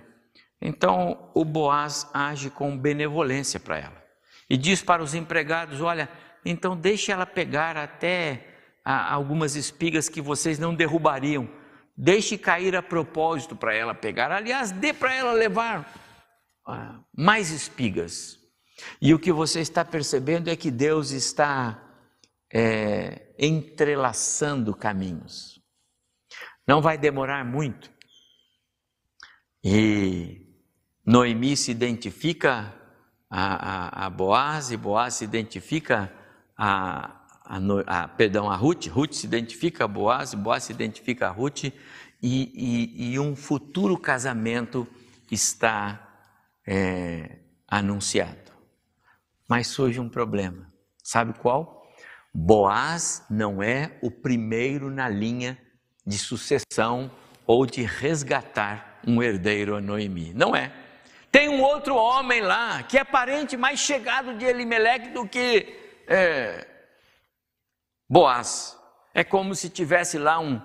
Então o Boaz age com benevolência para ela e diz para os empregados: Olha, então deixe ela pegar até algumas espigas que vocês não derrubariam. Deixe cair a propósito para ela pegar. Aliás, dê para ela levar ah, mais espigas. E o que você está percebendo é que Deus está é, entrelaçando caminhos. Não vai demorar muito. E Noemi se identifica a, a, a Boaz e Boaz se identifica a, a, a, perdão, a Ruth, Ruth se identifica a Boaz, Boaz se identifica a Ruth, e, e, e um futuro casamento está é, anunciado. Mas surge um problema, sabe qual? Boaz não é o primeiro na linha de sucessão ou de resgatar um herdeiro a Noemi, não é. Tem um outro homem lá que é parente mais chegado de Elimeleque do que é, Boaz. É como se tivesse lá um,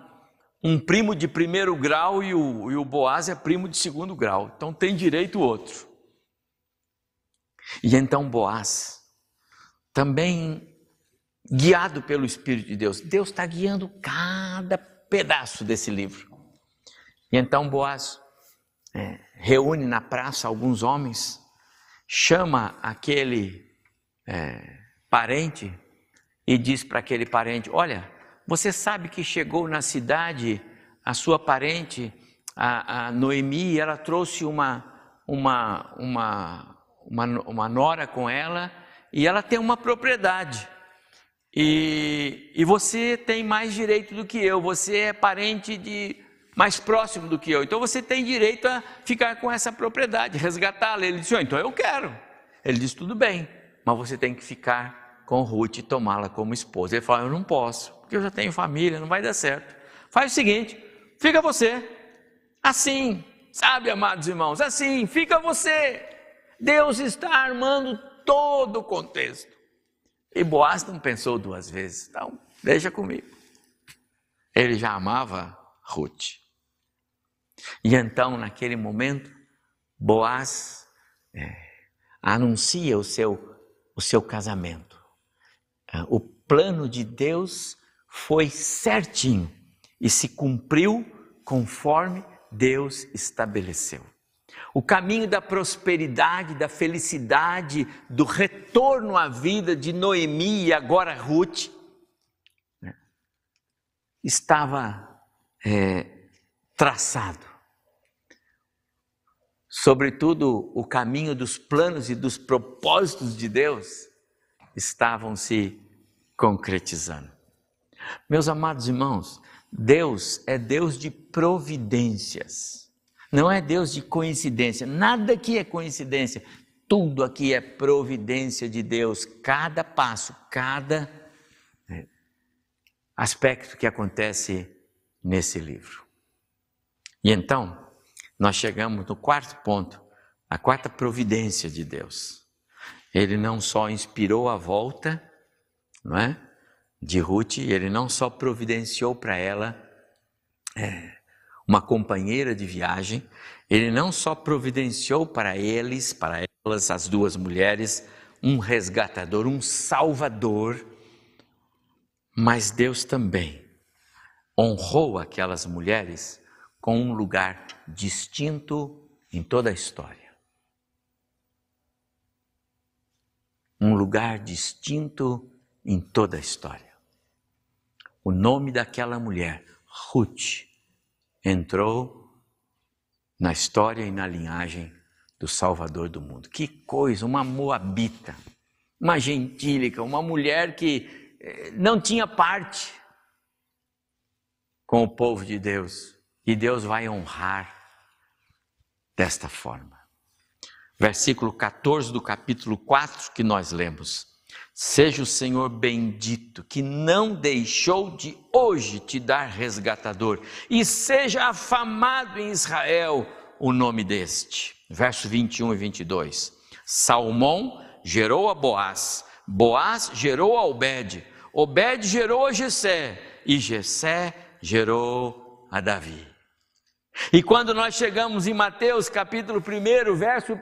um primo de primeiro grau e o, e o Boaz é primo de segundo grau. Então tem direito o outro. E então Boaz, também guiado pelo Espírito de Deus, Deus está guiando cada pedaço desse livro. E então Boaz é, reúne na praça alguns homens, chama aquele é, parente e diz para aquele parente: Olha, você sabe que chegou na cidade a sua parente, a, a Noemi, e ela trouxe uma, uma, uma, uma, uma nora com ela e ela tem uma propriedade. E, e você tem mais direito do que eu, você é parente de mais próximo do que eu, então você tem direito a ficar com essa propriedade, resgatá-la. Ele disse: oh, então eu quero. Ele disse: tudo bem, mas você tem que ficar com Ruth e tomá-la como esposa. Ele falou: eu não posso, porque eu já tenho família, não vai dar certo. Faz o seguinte: fica você, assim, sabe, amados irmãos, assim, fica você. Deus está armando todo o contexto. E Boaz não pensou duas vezes, então deixa comigo. Ele já amava Ruth. E então, naquele momento, Boaz é, anuncia o seu, o seu casamento. É, o plano de Deus foi certinho e se cumpriu conforme Deus estabeleceu. O caminho da prosperidade, da felicidade, do retorno à vida de Noemi e agora Ruth, né, estava é, traçado. Sobretudo, o caminho dos planos e dos propósitos de Deus estavam se concretizando. Meus amados irmãos, Deus é Deus de providências, não é Deus de coincidência. Nada aqui é coincidência, tudo aqui é providência de Deus. Cada passo, cada é, aspecto que acontece nesse livro. E então, nós chegamos no quarto ponto, a quarta providência de Deus. Ele não só inspirou a volta, não é? De Ruth, ele não só providenciou para ela é, uma companheira de viagem, ele não só providenciou para eles, para elas, as duas mulheres, um resgatador, um salvador, mas Deus também honrou aquelas mulheres com um lugar distinto em toda a história. Um lugar distinto em toda a história. O nome daquela mulher, Ruth, entrou na história e na linhagem do Salvador do mundo. Que coisa, uma moabita, uma gentílica, uma mulher que eh, não tinha parte com o povo de Deus, e Deus vai honrar desta forma. Versículo 14 do capítulo 4 que nós lemos. Seja o Senhor bendito, que não deixou de hoje te dar resgatador, e seja afamado em Israel o nome deste. Verso 21 e 22. Salmão gerou a Boaz, Boaz gerou a Obed, Obed gerou a Jessé, e Jessé gerou a Davi. E quando nós chegamos em Mateus capítulo 1, verso 1,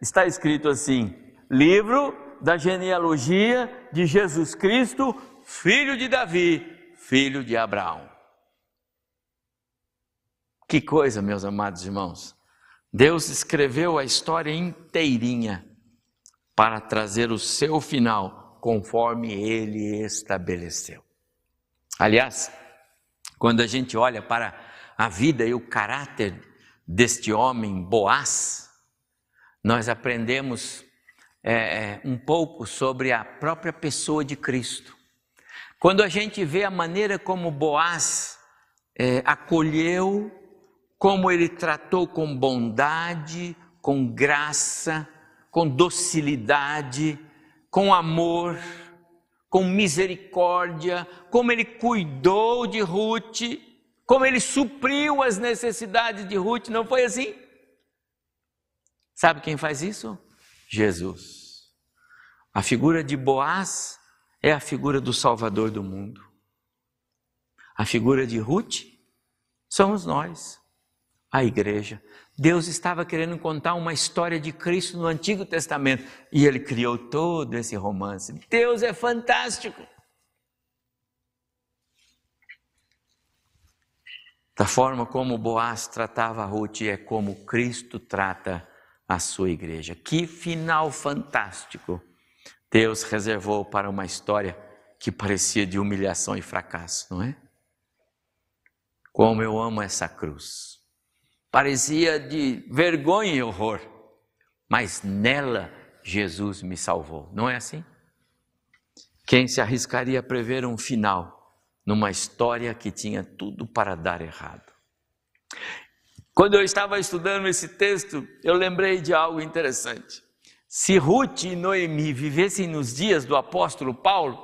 está escrito assim: livro da genealogia de Jesus Cristo, filho de Davi, filho de Abraão. Que coisa, meus amados irmãos. Deus escreveu a história inteirinha para trazer o seu final conforme ele estabeleceu. Aliás, quando a gente olha para a vida e o caráter deste homem Boaz, nós aprendemos é, é, um pouco sobre a própria pessoa de Cristo. Quando a gente vê a maneira como Boaz é, acolheu, como ele tratou com bondade, com graça, com docilidade, com amor, com misericórdia, como ele cuidou de Ruth, como ele supriu as necessidades de Ruth, não foi assim? Sabe quem faz isso? Jesus. A figura de Boaz é a figura do Salvador do mundo. A figura de Ruth somos nós, a igreja. Deus estava querendo contar uma história de Cristo no Antigo Testamento e ele criou todo esse romance. Deus é fantástico. Da forma como Boaz tratava Ruth é como Cristo trata a sua igreja. Que final fantástico Deus reservou para uma história que parecia de humilhação e fracasso, não é? Como eu amo essa cruz. Parecia de vergonha e horror. mas nela Jesus me salvou. Não é assim? Quem se arriscaria a prever um final numa história que tinha tudo para dar errado? Quando eu estava estudando esse texto, eu lembrei de algo interessante. Se Ruth e Noemi vivessem nos dias do apóstolo Paulo,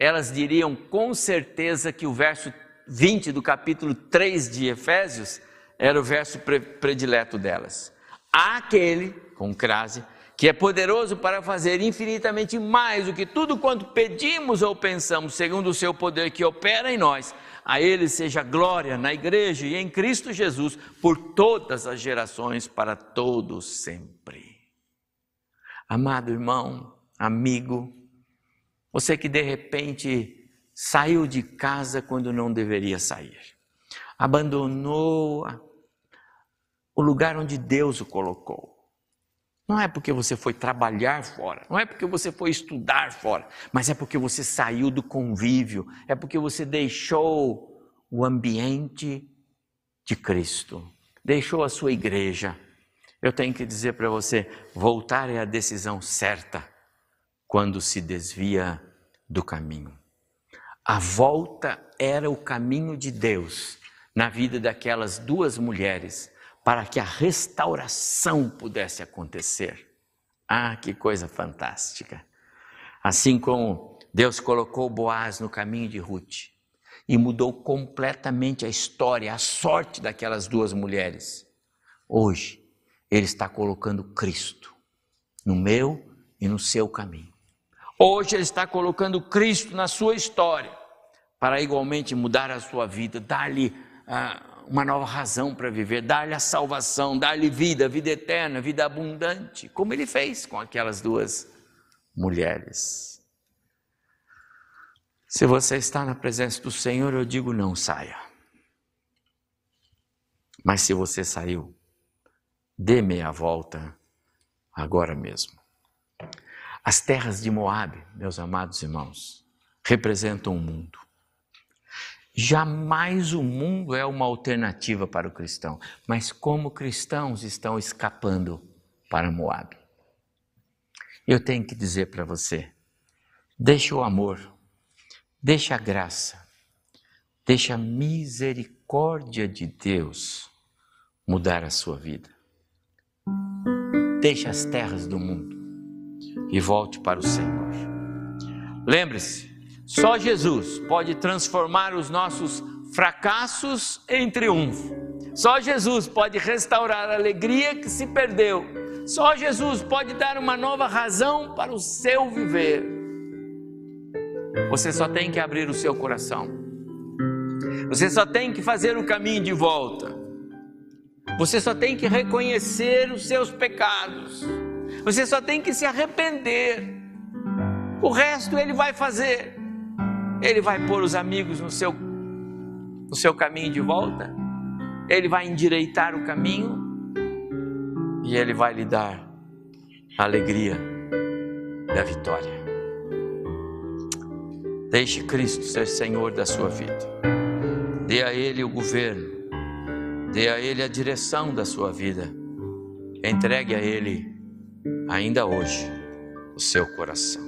elas diriam com certeza que o verso 20 do capítulo 3 de Efésios era o verso predileto delas. Aquele, com crase, que é poderoso para fazer infinitamente mais do que tudo quanto pedimos ou pensamos, segundo o seu poder que opera em nós. A Ele seja glória na igreja e em Cristo Jesus por todas as gerações, para todos sempre. Amado irmão, amigo, você que de repente saiu de casa quando não deveria sair, abandonou o lugar onde Deus o colocou não é porque você foi trabalhar fora, não é porque você foi estudar fora, mas é porque você saiu do convívio, é porque você deixou o ambiente de Cristo, deixou a sua igreja. Eu tenho que dizer para você: voltar é a decisão certa quando se desvia do caminho. A volta era o caminho de Deus na vida daquelas duas mulheres para que a restauração pudesse acontecer. Ah, que coisa fantástica! Assim como Deus colocou Boaz no caminho de Ruth e mudou completamente a história, a sorte daquelas duas mulheres. Hoje, Ele está colocando Cristo no meu e no seu caminho. Hoje, Ele está colocando Cristo na sua história para igualmente mudar a sua vida, dar-lhe. Ah, uma nova razão para viver, dar-lhe a salvação, dar-lhe vida, vida eterna, vida abundante, como ele fez com aquelas duas mulheres. Se você está na presença do Senhor, eu digo não saia. Mas se você saiu, dê meia volta agora mesmo. As terras de Moabe, meus amados irmãos, representam o mundo. Jamais o mundo é uma alternativa para o cristão, mas como cristãos estão escapando para Moab. Eu tenho que dizer para você: deixe o amor, deixe a graça, deixe a misericórdia de Deus mudar a sua vida. Deixe as terras do mundo e volte para o Senhor. Lembre-se, só Jesus pode transformar os nossos fracassos em triunfo. Só Jesus pode restaurar a alegria que se perdeu. Só Jesus pode dar uma nova razão para o seu viver. Você só tem que abrir o seu coração. Você só tem que fazer o caminho de volta. Você só tem que reconhecer os seus pecados. Você só tem que se arrepender. O resto ele vai fazer. Ele vai pôr os amigos no seu, no seu caminho de volta, ele vai endireitar o caminho e ele vai lhe dar a alegria da vitória. Deixe Cristo ser Senhor da sua vida. Dê a Ele o governo. Dê a Ele a direção da sua vida. Entregue a Ele, ainda hoje, o seu coração.